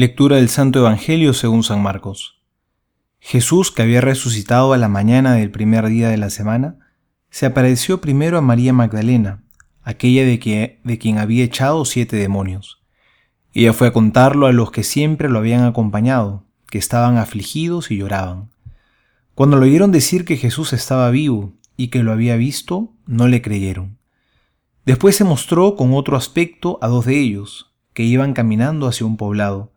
Lectura del Santo Evangelio según San Marcos. Jesús, que había resucitado a la mañana del primer día de la semana, se apareció primero a María Magdalena, aquella de, de quien había echado siete demonios. Ella fue a contarlo a los que siempre lo habían acompañado, que estaban afligidos y lloraban. Cuando lo oyeron decir que Jesús estaba vivo y que lo había visto, no le creyeron. Después se mostró con otro aspecto a dos de ellos, que iban caminando hacia un poblado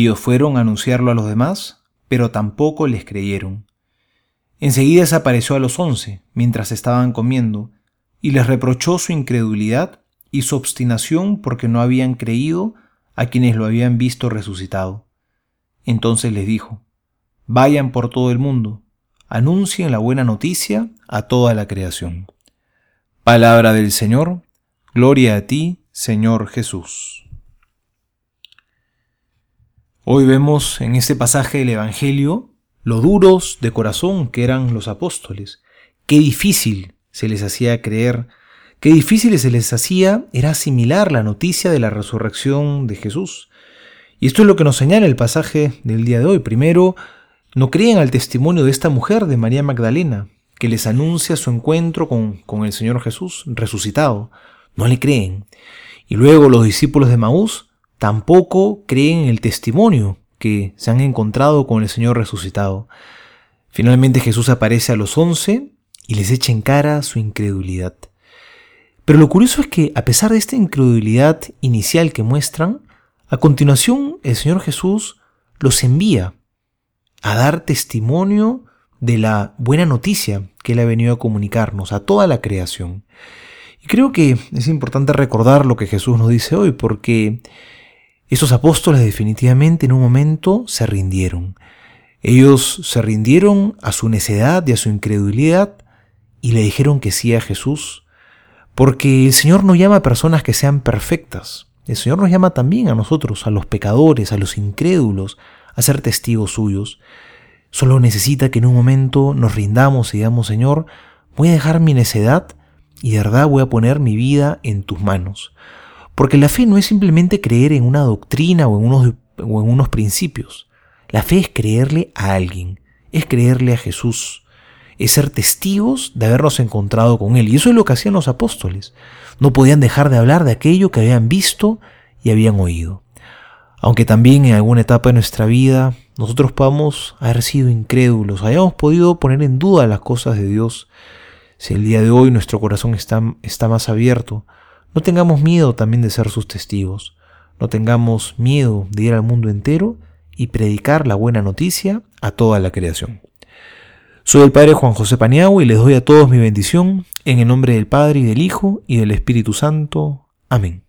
ellos fueron a anunciarlo a los demás, pero tampoco les creyeron. Enseguida se apareció a los once, mientras estaban comiendo, y les reprochó su incredulidad y su obstinación porque no habían creído a quienes lo habían visto resucitado. Entonces les dijo, Vayan por todo el mundo, anuncien la buena noticia a toda la creación. Palabra del Señor, gloria a ti, Señor Jesús. Hoy vemos en este pasaje del Evangelio lo duros de corazón que eran los apóstoles. Qué difícil se les hacía creer, qué difícil se les hacía era asimilar la noticia de la resurrección de Jesús. Y esto es lo que nos señala el pasaje del día de hoy. Primero, no creen al testimonio de esta mujer, de María Magdalena, que les anuncia su encuentro con, con el Señor Jesús resucitado. No le creen. Y luego los discípulos de Maús tampoco creen en el testimonio que se han encontrado con el Señor resucitado. Finalmente Jesús aparece a los once y les echa en cara su incredulidad. Pero lo curioso es que a pesar de esta incredulidad inicial que muestran, a continuación el Señor Jesús los envía a dar testimonio de la buena noticia que Él ha venido a comunicarnos a toda la creación. Y creo que es importante recordar lo que Jesús nos dice hoy, porque esos apóstoles definitivamente en un momento se rindieron. Ellos se rindieron a su necedad y a su incredulidad y le dijeron que sí a Jesús, porque el Señor no llama a personas que sean perfectas. El Señor nos llama también a nosotros, a los pecadores, a los incrédulos, a ser testigos suyos. Solo necesita que en un momento nos rindamos y digamos, Señor, voy a dejar mi necedad y de verdad voy a poner mi vida en tus manos. Porque la fe no es simplemente creer en una doctrina o en unos, principios. La fe es creerle a alguien, es creerle a Jesús, es ser testigos de habernos encontrado con Él. Y eso es lo que hacían los apóstoles. No podían dejar de hablar de aquello que habían visto y habían oído. Aunque también en alguna etapa de nuestra vida nosotros podamos haber sido incrédulos, hayamos podido poner en duda las cosas de Dios, si el día de hoy nuestro corazón está más abierto, no tengamos miedo también de ser sus testigos. No tengamos miedo de ir al mundo entero y predicar la buena noticia a toda la creación. Soy el Padre Juan José Paniagua y les doy a todos mi bendición en el nombre del Padre y del Hijo y del Espíritu Santo. Amén.